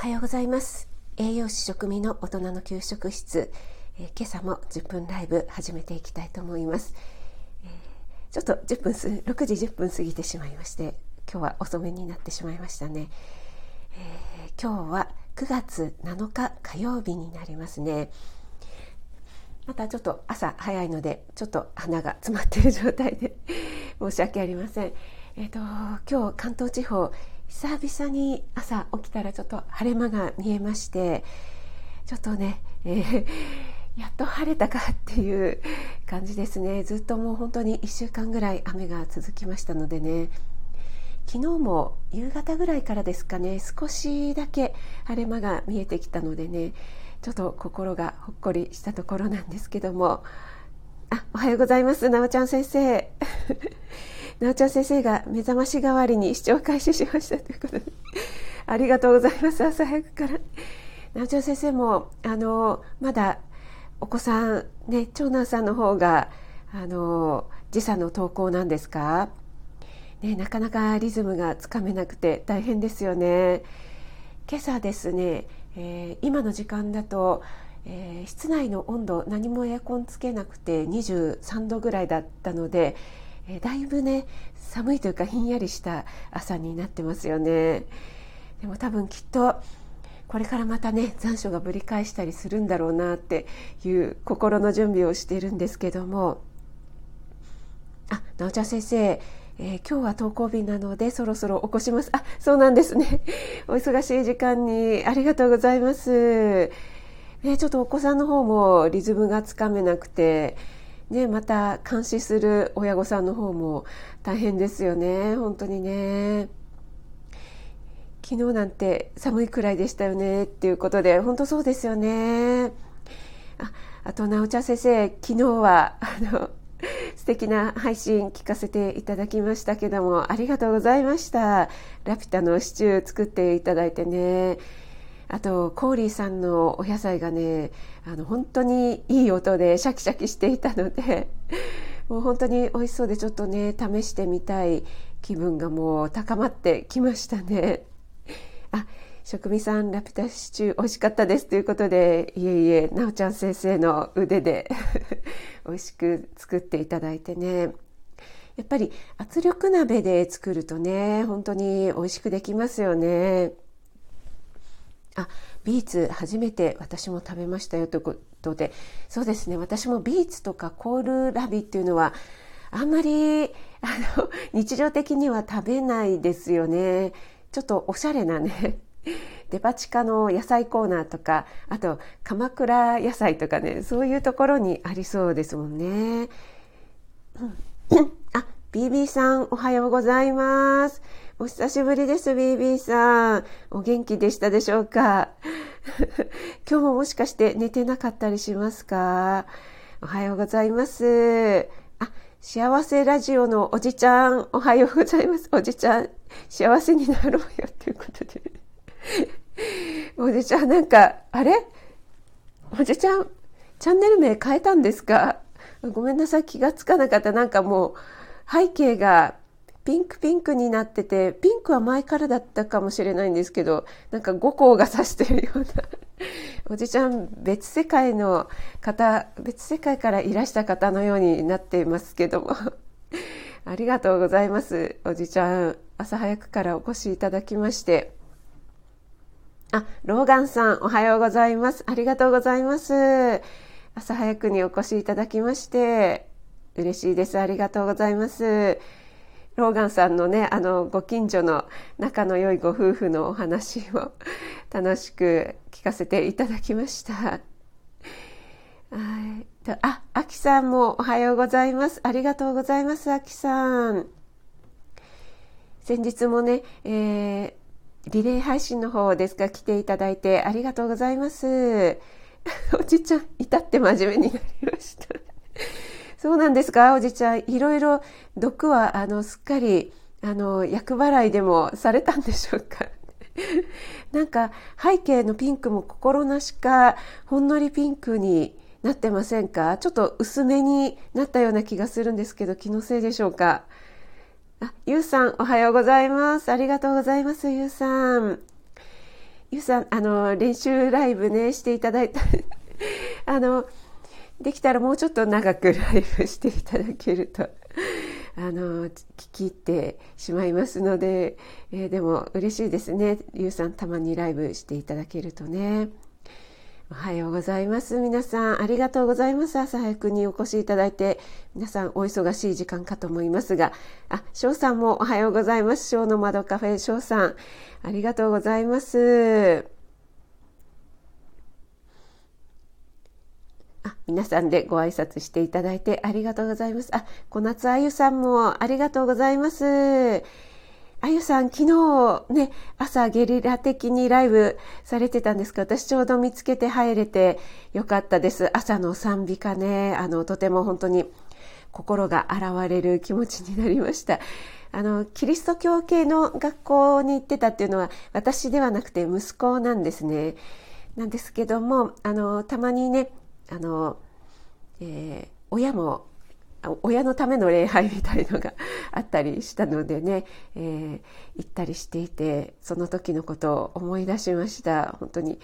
おはようございます。栄養士食味の大人の給食室、えー、今朝も10分ライブ始めていきたいと思います、えー、ちょっと10分す6時10分過ぎてしまいまして今日は遅めになってしまいましたね、えー、今日は9月7日火曜日になりますね。またちょっと朝早いのでちょっと鼻が詰まっている状態で申し訳ありません。えっ、と今日関東地方久々に朝起きたらちょっと晴れ間が見えましてちょっとね、えー、やっと晴れたかっていう感じですね。ずっともう本当に1週間ぐらい雨が続きましたのでね。昨日も夕方ぐらいからですかね少しだけ晴れ間が見えてきたのでねちょっと心がほっこりしたところなんですけども。あおはようございますなおちゃん先生。なおちゃん先生が目覚まし代わりに視聴開始しましたということで。ありがとうございます。朝早くから。なおちゃん先生もあのまだお子さんね長男さんの方があの時差の投稿なんですか？ねなかなかリズムがつかめなくて大変ですよね。今朝ですね、えー、今の時間だとえー、室内の温度何もエアコンつけなくて23度ぐらいだったので、えー、だいぶね寒いというかひんやりした朝になってますよね。でも多分きっとこれからまたね残暑がぶり返したりするんだろうなっていう心の準備をしているんですけども。あなおちゃん先生えー、今日は登校日なのでそろそろ起こします。あそうなんですね。お忙しい時間にありがとうございます、ね、ちょっとお子さんの方もリズムがつかめなくてね、また監視する親御さんの方も大変ですよね。本当にね。昨日なんて寒いくらいでしたよね。っていうことで本当そうですよね。ああと直ちゃん先生昨日はあの素敵な配信聞かせていただきましたけどもありがとうございました。ラピュタのシチュー作っていただいてね。あとコーリーさんのお野菜がねあの本当にいい音でシャキシャキしていたので もう本当に美味しそうでちょっとね試してみたい気分がもう高まってきましたね。あ食味さんラピュタシチュー美味しかったですということでいえいえなおちゃん先生の腕で 美味しく作っていただいてねやっぱり圧力鍋で作るとね本当に美味しくできますよね。あビーツ初めて私も食べましたよということでそうですね私もビーツとかコールラビっていうのはあんまりあの日常的には食べないですよねちょっとおしゃれなねデパ地下の野菜コーナーとかあと鎌倉野菜とかねそういうところにありそうですもんね。あ BB さんおはようございます。お久しぶりです、BB さん。お元気でしたでしょうか？今日ももしかして寝てなかったりしますか？おはようございます。あ、幸せラジオのおじちゃん、おはようございます。おじちゃん、幸せになろうよということで。おじちゃん、なんか、あれ？おじちゃん、チャンネル名変えたんですか？ごめんなさい、気がつかなかった。なんかもう、背景がピンクピンクになっててピンクは前からだったかもしれないんですけどなんか五光がさしてるような。おじちゃん別世界の方別世界からいらした方のようになっていますけども。ありがとうございます。おじちゃん朝早くからお越しいただきまして。あローガンさんおはようございます。ありがとうございます。朝早くにお越しいただきまして。嬉しいです。ありがとうございます。ローガンさんのね、あの、ご近所の仲の良いご夫婦のお話を楽しく聞かせていただきました。あ、あきさんもおはようございます。ありがとうございます、あきさん。先日もね、えー、リレー配信の方ですか、来ていただいてありがとうございます。おじちゃん、至って真面目になりました。そうなんですか？おじちゃん。いろいろ毒は、あの、すっかり、あの、厄払いでもされたんでしょうか？なんか、背景のピンクも心なしか、ほんのりピンクになってませんか？ちょっと薄めになったような気がするんですけど、気のせいでしょうか？あ、ゆうさん、おはようございます。ありがとうございます、ゆうさん。ゆうさんあの練習ライブねしていただいた あのできたらもうちょっと長くライブしていただけるとあの聞き入ってしまいますので、えー、でも嬉しいですね。ゆうさんたまにライブしていただけるとね。おはようございます。皆さんありがとうございます。朝早くにお越しいただいて皆さんお忙しい時間かと思いますが。あ翔さんもおはようございます。翔の窓カフェ翔さんありがとうございます。皆さんでご挨拶していただいてありがとうございます。あ、小夏あゆさんもありがとうございます。あゆさん、昨日ね、朝ゲリラ的にライブされてたんですが、私ちょうど見つけて入れてよかったです。朝の賛美歌ね、あの、とても本当に心が洗われる気持ちになりました。あの、キリスト教系の学校に行ってたっていうのは私ではなくて息子なんですね。なんですけども、あの、たまにね、あの、えー、親も親のための礼拝みたいのがあったりしたのでね、えー、行ったりしていてその時のことを思い出しました。本当に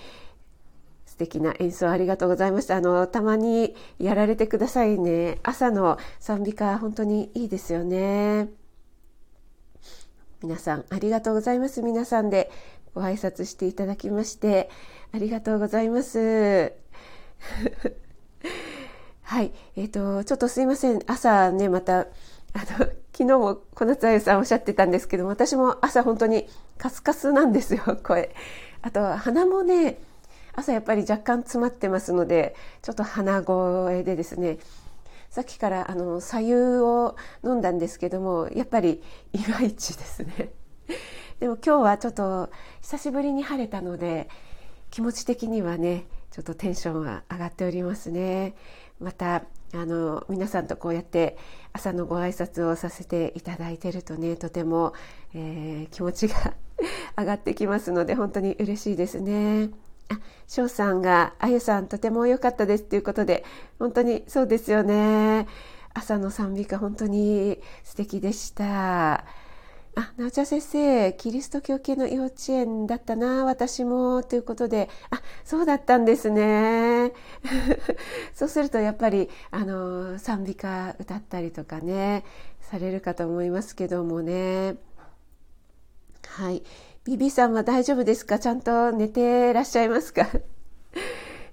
素敵な演奏ありがとうございました。あのたまにやられてくださいね。朝の賛美歌本当にいいですよね。皆さんありがとうございます。皆さんでご挨拶していただきましてありがとうございます。はい。えっ、ー、と、ちょっとすいません。朝ね、また、あの、昨日も小夏あゆさんおっしゃってたんですけど私も朝本当にカスカスなんですよ、声。あと、鼻もね、朝やっぱり若干詰まってますので、ちょっと鼻声でですね、さっきからあの、左右を飲んだんですけども、やっぱりいまいちですね。でも今日はちょっと久しぶりに晴れたので、気持ち的にはね、ちょっとテンションは上がっておりますね。またあの皆さんとこうやって朝のご挨拶をさせていただいてるとねとても、えー、気持ちが 上がってきますので本当に嬉しいですね。あ、翔さんがあゆさんとても良かったですということで本当にそうですよね。朝の賛美歌本当に素敵でした。あ、なおちゃん先生、キリスト教系の幼稚園だったな、私も、ということで、あ、そうだったんですね。そうするとやっぱり、あの、賛美歌歌ったりとかね、されるかと思いますけどもね。はい。ビビさんは大丈夫ですか？ちゃんと寝てらっしゃいますか？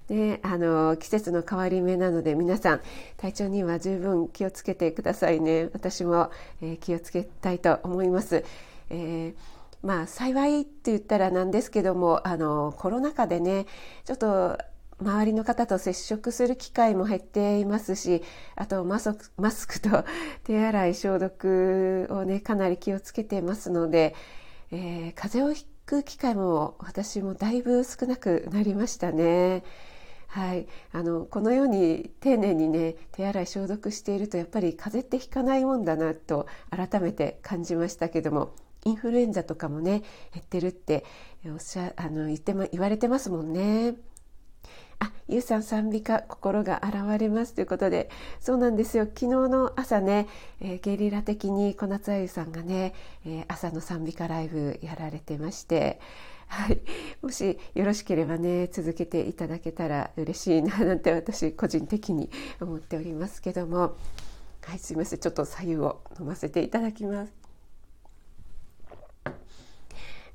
ね、あの季節の変わり目なので皆さん体調には十分気をつけてくださいね私も、えー、気をつけたいと思います、えー、まあ幸いって言ったらなんですけどもあのコロナ禍でねちょっと周りの方と接触する機会も減っていますしあとマスマスクと 手洗い消毒をねかなり気をつけてますので、えー、風邪をひく機会も私もだいぶ少なくなりましたね。はい、あのこのように丁寧にね手洗い消毒しているとやっぱり風邪ってひかないもんだなと改めて感じましたけどもインフルエンザとかもね減ってるっておっしゃあの言ってま言われてますもんね。あ、ゆうさん賛美歌心が現れますということで、そうなんですよ。昨日の朝ね、えー、ゲリラ的に小夏あゆさんがね、えー、朝の賛美歌ライブやられてまして、はい、もしよろしければね続けていただけたら嬉しいななんて私個人的に思っておりますけども。はいすいません。ちょっと左右を飲ませていただきます。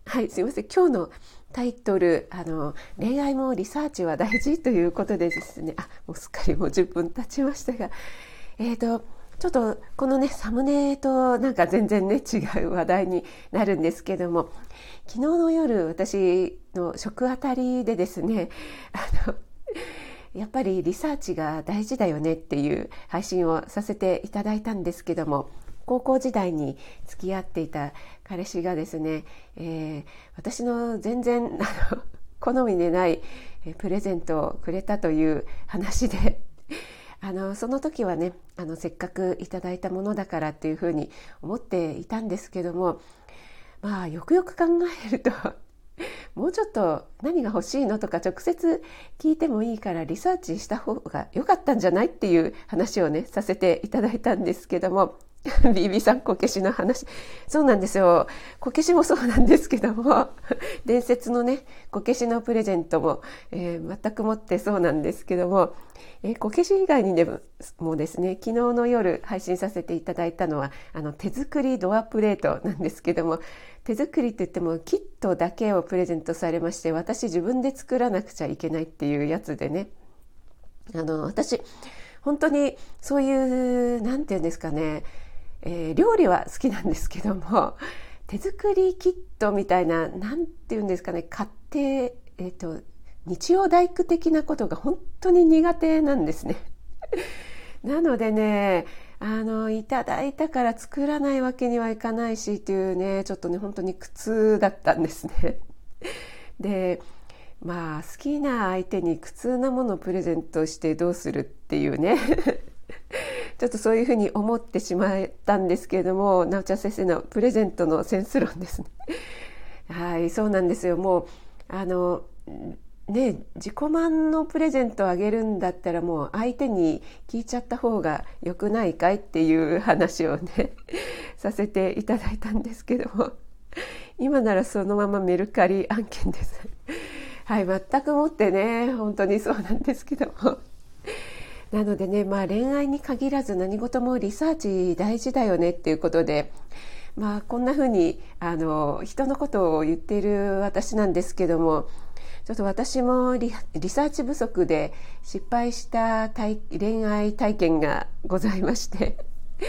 はいすいません。今日のタイトルあの恋愛もリサーチは大事ということでですね。あもうすっかりもう10分経ちましたが。えっ、ー、とちょっとこのねサムネとなんか全然ね違う話題になるんですけども。昨日の夜私の食あたりでですねあのやっぱりリサーチが大事だよねっていう配信をさせていただいたんですけども高校時代に付き合っていた彼氏がですね、えー、私の全然あの 好みでないプレゼントをくれたという話で あのその時はねあのせっかくいただいたものだからっていうふうに思っていたんですけどもまあよくよく考えると もうちょっと何が欲しいのとか直接聞いてもいいからリサーチした方が良かったんじゃないっていう話をねさせていただいたんですけども BB さんこけしの話。そうなんですよ。こけしもそうなんですけども、伝説のね、こけしのプレゼントも、えー、全くもってそうなんですけども、え、こけし以外にでももですね、昨日の夜配信させていただいたのは、あの、手作りドアプレートなんですけども、手作りといってもキットだけをプレゼントされまして、私自分で作らなくちゃいけないっていうやつでね、あの、私、本当にそういう、なんていうんですかね、えー、料理は好きなんですけども 手作りキットみたいな何て言うんですかね買って、えーと、日曜大工的なことが本当に苦手なんですね。なのでねあのいただいたから作らないわけにはいかないしっていうねちょっとね本当に苦痛だったんですね。でまあ好きな相手に苦痛なものをプレゼントしてどうするっていうねちょっとそういうふうに思ってしまったんですけれどもなおちゃん先生のプレゼントのセンス論ですね。はいそうなんですよもうあのね自己満のプレゼントをあげるんだったらもう相手に聞いちゃった方が良くないかいっていう話をね させていただいたんですけども今ならそのままメルカリ案件です。はい全くもってね本当にそうなんですけどもなのでね、まあ、恋愛に限らず何事もリサーチ大事だよねっていうことで、まあ、こんなふうにあの人のことを言っている私なんですけどもちょっと私もリサーチ不足で失敗した恋愛体験がございまして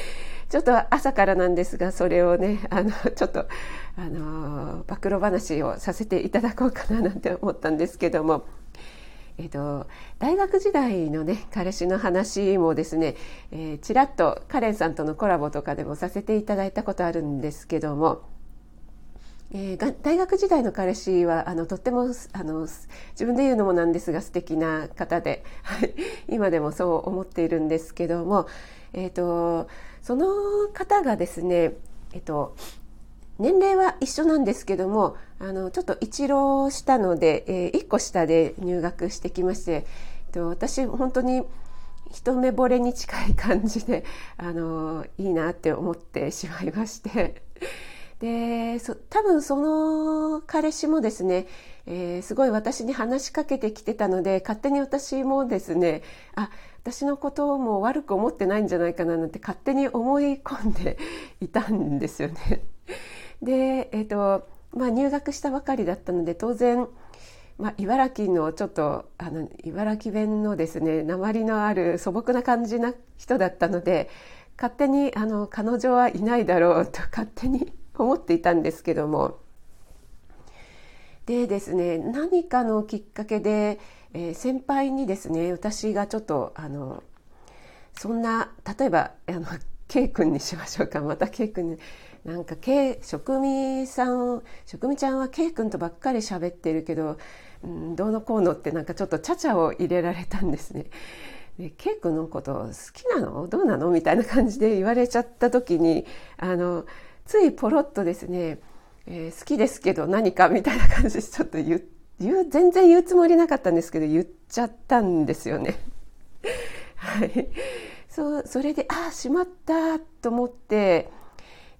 ちょっと朝からなんですがそれをねあのちょっとあの暴露話をさせていただこうかななんて思ったんですけども。えーと、大学時代のね彼氏の話もですね、えー、ちらっとカレンさんとのコラボとかでもさせていただいたことあるんですけども、えー、大学時代の彼氏はあのとってもあの自分で言うのもなんですが素敵な方で、はい、今でもそう思っているんですけども、えーと、その方がですね、えっ、と年齢は一緒なんですけどもあのちょっと一浪したので、えー、1個下で入学してきまして、えっと、私本当に一目惚れに近い感じで あのいいなって思ってしまいましてで多分その彼氏もですね、えー、すごい私に話しかけてきてたので勝手に私もですねあ私のことも悪く思ってないんじゃないかななんて勝手に思い込んでいたんですよね。で、えーとまあ、入学したばかりだったので当然、まあ、茨城のちょっとあの茨城弁のですね鉛のある素朴な感じな人だったので勝手にあの彼女はいないだろうと勝手に思っていたんですけども。でですね何かのきっかけで、えー、先輩にですね私がちょっとあのそんな例えばあの K 君にしましょうか。また K 君に。なんか K 職味さん職味ちゃんは K 君とばっかり喋ってるけど、うん、どうのこうのってなんかちょっとちゃちゃを入れられたんですね。で K 君のこと好きなの？どうなの？みたいな感じで言われちゃった時にあのついポロッとですね、えー、好きですけど何かみたいな感じでちょっと言言う全然言うつもりなかったんですけど言っちゃったんですよね。はい、そうそれでああしまったと思って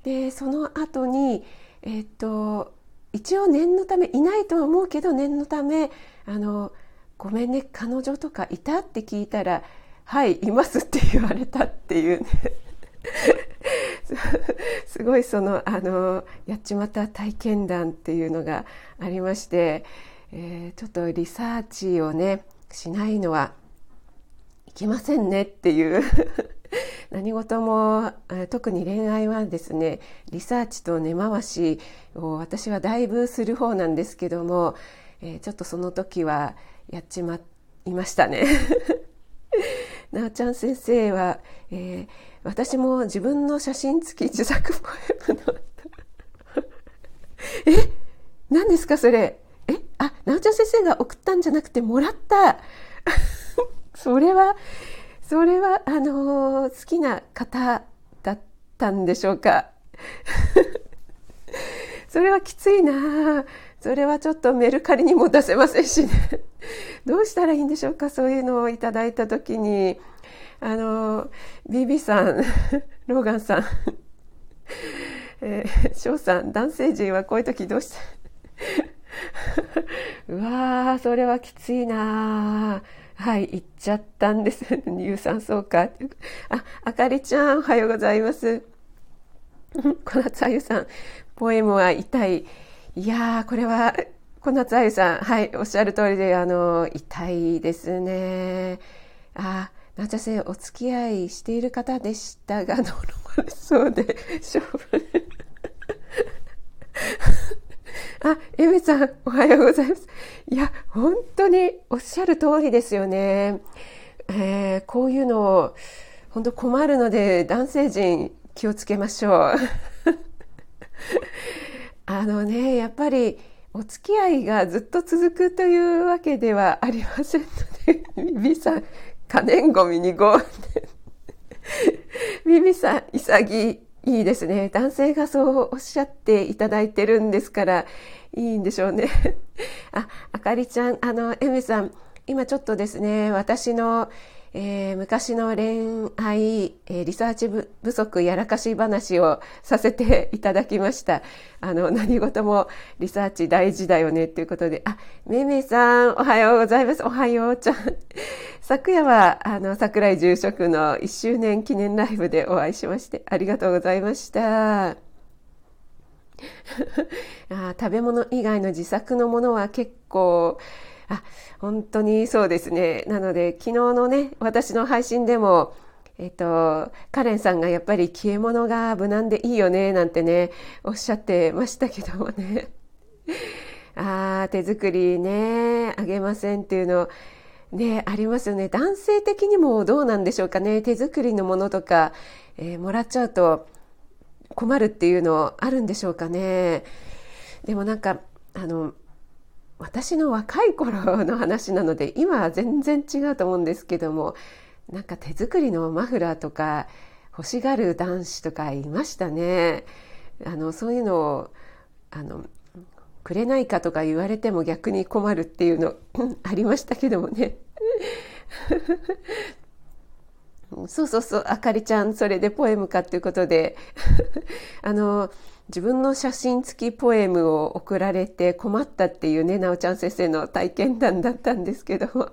でその後にえっ、と一応念のためいないとは思うけど念のためあの「ごめんね彼女とかいた?」って聞いたら「はいいます」って言われたっていうね すごいそのあのやっちまった体験談っていうのがありまして、えー、ちょっとリサーチをねしないのはいけませんねっていう 何事も特に恋愛はですねリサーチと根回しを私はだいぶする方なんですけども、え、ちょっとその時はやっちまいましたね。なおちゃん先生は、えー、私も自分の写真付き自作ポエムの え何ですかそれ？えあなおちゃん先生が送ったんじゃなくてもらった。それはそれはあのー、好きな方だったんでしょうか。それはきついな。それはちょっとメルカリにも出せませんしね。どうしたらいいんでしょうかそういうのをいただいた時に。あの、ビビさん、ローガンさん、えー、翔さん、男性陣はこういう時どうした？うわー、それはきついなはい、行っちゃったんです。有酸素か。あ、あかりちゃん、おはようございます。小夏あゆさん、ポエムは痛い。いやー、これは、小夏あゆさん、はい、おっしゃる通りで、あの、痛いですね。あ、なんちゃせ、お付き合いしている方でしたが、呪われそうで、勝負。あ、エメさん、おはようございます。いや、本当におっしゃる通りですよね。えー、こういうの、本当困るので、男性陣気をつけましょう。あのね、やっぱり、お付き合いがずっと続くというわけではありませんので、ビビさん、可燃ごみにご、ビビさん、潔いいですね。男性がそうおっしゃっていただいてるんですから、いいんでしょうね。あ、あかりちゃん、あの、エメさん、今ちょっとですね、私の、えー、昔の恋愛、えー、リサーチ不足やらかし話をさせていただきました。あの、何事もリサーチ大事だよねっていうことで、あ、めめさん、おはようございます。おはようちゃん。昨夜は、あの、桜井住職の1周年記念ライブでお会いしまして、ありがとうございました。あ食べ物以外の自作のものは結構、あ、本当にそうですね。なので、昨日のね、私の配信でも、えっと、カレンさんがやっぱり消え物が無難でいいよね、なんてね、おっしゃってましたけどもね。ああ、手作りね、あげませんっていうの、ね、ありますよね。男性的にもどうなんでしょうかね。手作りのものとか、えー、もらっちゃうと困るっていうのあるんでしょうかね。でもなんか、あの、私の若い頃の話なので今は全然違うと思うんですけどもなんか手作りのマフラーとか欲しがる男子とかいましたね。あのそういうのをあのくれないかとか言われても逆に困るっていうのありましたけどもね。そうそうそう、あかりちゃん、それでポエムかっていうことで、あの、自分の写真付きポエムを送られて困ったっていうね、なおちゃん先生の体験談だったんですけど、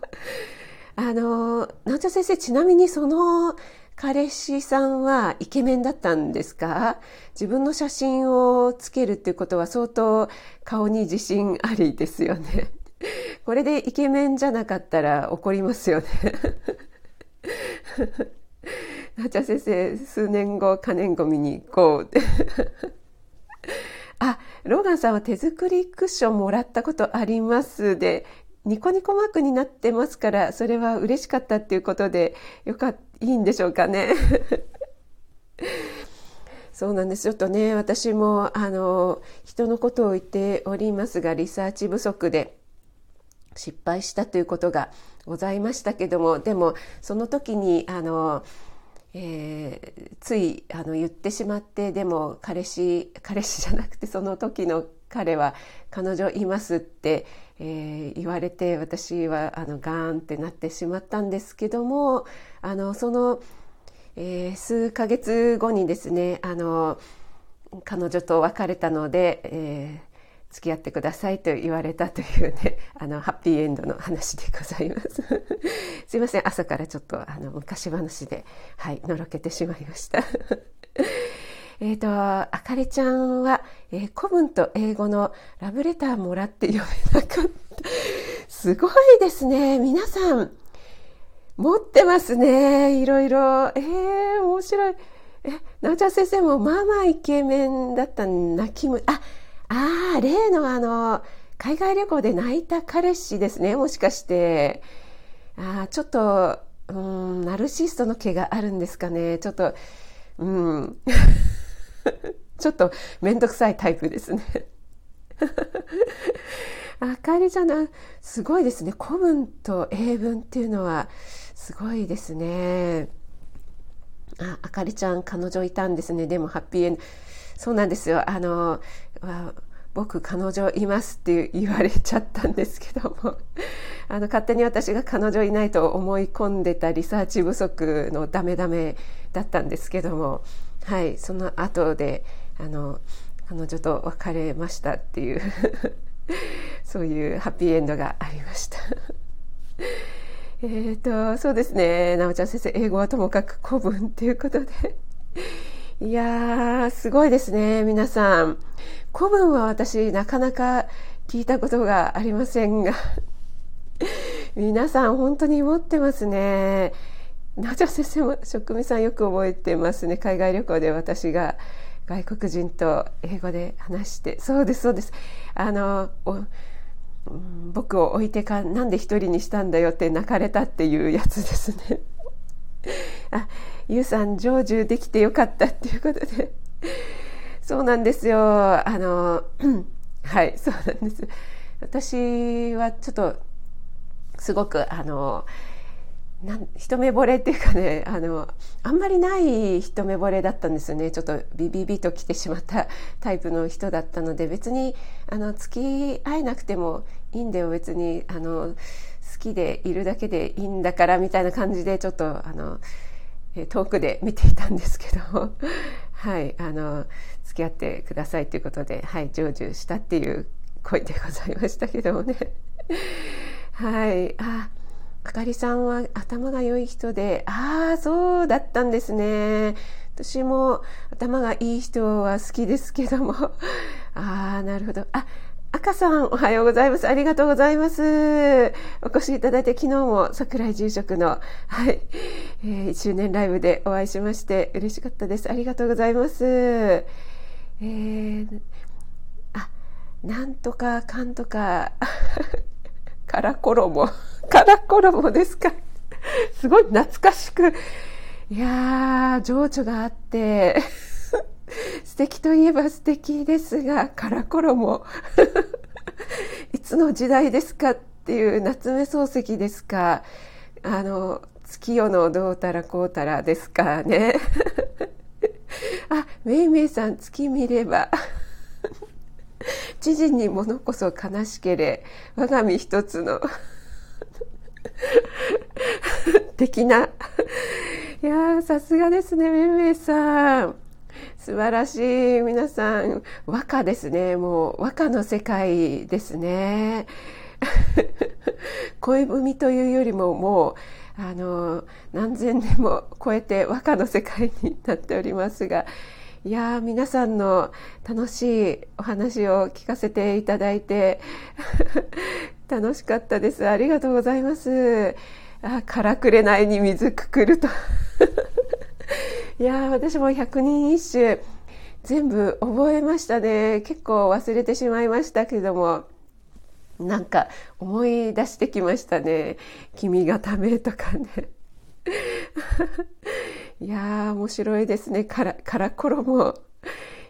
あの、なおちゃん先生、ちなみにその彼氏さんはイケメンだったんですか？自分の写真をつけるっていうことは相当顔に自信ありですよね。これでイケメンじゃなかったら怒りますよね。なちゃ先生、数年後、可燃ごみに行こうって。あ、ローガンさんは手作りクッションもらったことありますで、ニコニコマークになってますから、それは嬉しかったっていうことで、よかった、いいんでしょうかね。そうなんです。ちょっとね、私も、あの、人のことを言っておりますが、リサーチ不足で失敗したということがございましたけどもでもその時にあの、えー、ついあの言ってしまってでも彼氏彼氏じゃなくてその時の彼は彼女いますって、えー、言われて私はあのガーンってなってしまったんですけどもあのその、えー、数ヶ月後にですねあの彼女と別れたので、えー付き合ってくださいと言われたというね、あの、ハッピーエンドの話でございます。すいません、朝からちょっと、あの、昔話で、はい、のろけてしまいました。えっと、あかりちゃんは、えー、古文と英語のラブレターもらって読めなかった。すごいですね。皆さん、持ってますね。いろいろ。えー、面白い。え、なおちゃん先生もまあまあイケメンだった泣きむ、あ、ああ、例のあの、海外旅行で泣いた彼氏ですね、もしかして。ああ、ちょっと、うん、ナルシストの毛があるんですかね。ちょっと、うん。ちょっとめんどくさいタイプですね。あかりじゃな、すごいですね。古文と英文っていうのはすごいですね。あ、あかりちゃん彼女いたんですね。でもハッピーエンド。そうなんですよ。あの、僕彼女いますって言われちゃったんですけども。あの勝手に私が彼女いないと思い込んでたリサーチ不足のダメダメだったんですけども。はいその後であの彼女と別れましたっていう。そういうハッピーエンドがありました。えっとそうですね。なおちゃん先生英語はともかく古文ということで。いやーすごいですね皆さん。古文は私なかなか聞いたことがありませんが 皆さん本当に持ってますね。なおちゃん先生も職味さんよく覚えてますね。海外旅行で私が外国人と英語で話して。そうです、そうです。あの、僕を置いてか、なんで一人にしたんだよって泣かれたっていうやつですね。あ、ゆうさん成就できてよかったっていうことで。そうなんですよ。あの、はい、そうなんです。私はちょっとすごくあのなん一目惚れっていうかねあのあんまりない一目惚れだったんですよねちょっとビビビと来てしまったタイプの人だったので別にあの付き合えなくてもいいんだよ別にあの好きでいるだけでいいんだからみたいな感じでちょっとあの遠くで見ていたんですけど はいあの付き合ってくださいということではい成就したっていう恋でございましたけどもね はい。あ、あかりさんは頭が良い人で、ああ、そうだったんですね。私も頭がいい人は好きですけども。ああ、なるほど。あ、赤さん、おはようございます。ありがとうございます。お越しいただいて、昨日も桜井住職の、はい、えー、1周年ライブでお会いしまして、嬉しかったです。ありがとうございます。えー、あ、なんとかかんとか、から衣。から衣ですか。すごい懐かしく。いやー、情緒があって、素敵といえば素敵ですが、から衣。いつの時代ですかっていう夏目漱石ですか。あの、月夜のどうたらこうたらですかね。あ、めいめいさん月見れば。知事に物こそ悲しけれ。我が身一つの。的な。いやさすがですねめんめいさん。素晴らしい皆さん。和歌ですねもう。和歌の世界ですね 恋文というよりももうあの何千年も超えて和歌の世界になっておりますがいや皆さんの楽しいお話を聞かせていただいて 楽しかったです。ありがとうございます。あ、からくれないに水くくると いや私も百人一首全部覚えましたね。結構忘れてしまいましたけども。なんか思い出してきましたね。君がためとかね。いやー、面白いですね。から、からころも。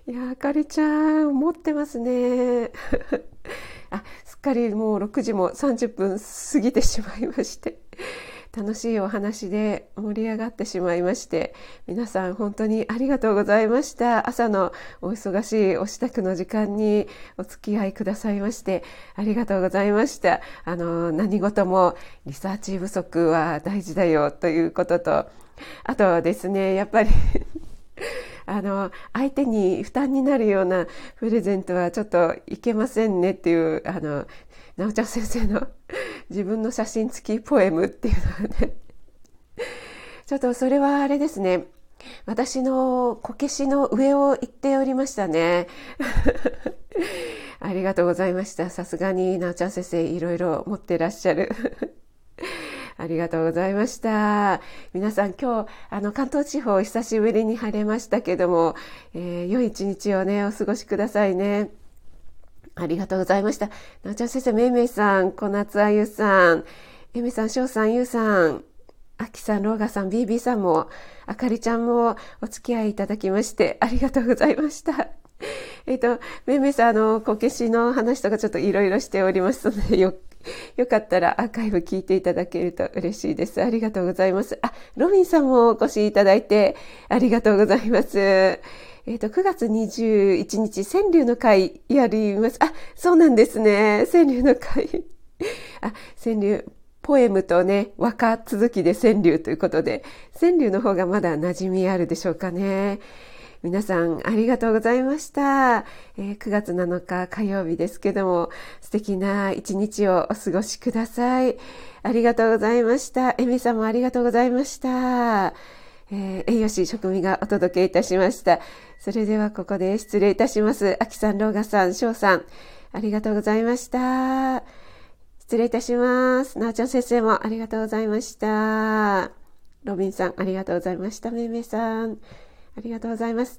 いやあかりちゃん、持ってますね。あ、すっかりもう6時も30分過ぎてしまいまして。楽しいお話で盛り上がってしまいまして皆さん本当にありがとうございました。朝のお忙しいお支度の時間にお付き合いくださいましてありがとうございました。あの何事もリサーチ不足は大事だよということとあとはですねやっぱり あの相手に負担になるようなプレゼントはちょっといけませんねっていうあのなおちゃん先生の 自分の写真付きポエムっていうのはね。ちょっとそれはあれですね。私のこけしの上を言っておりましたね。ありがとうございました。さすがになおちゃん先生いろいろ持ってらっしゃる。ありがとうございました。皆さん今日、あの、関東地方久しぶりに晴れましたけども、えー、良い一日をね、お過ごしくださいね。ありがとうございました。なおちゃん先生、めいめいさん、小夏あゆさん、えみさん、しょうさん、ゆうさん、あきさん、ローガさん、ビービーさんも、あかりちゃんもお付き合いいただきまして、ありがとうございました。えっ、と、めいめいさん、あの、こけしの話とかちょっといろいろしておりますので、よ、よかったらアーカイブ聞いていただけると嬉しいです。ありがとうございます。あ、ロビンさんもお越しいただいてありがとうございます。えっ、ー、と、9月21日、川柳の会やります。あ、そうなんですね。川柳の会。あ、川柳、ポエムとね、和歌続きで川柳ということで、川柳の方がまだ馴染みあるでしょうかね。皆さんありがとうございました、えー、9月7日火曜日ですけども素敵な一日をお過ごしくださいありがとうございましたエミさんもありがとうございましたえー、栄養士職務がお届けいたしました。それではここで失礼いたします。あきさん、ローガさん、翔さん、ありがとうございました。失礼いたします。なおちゃん先生もありがとうございました。ロビンさん、ありがとうございました。めめさん、ありがとうございます。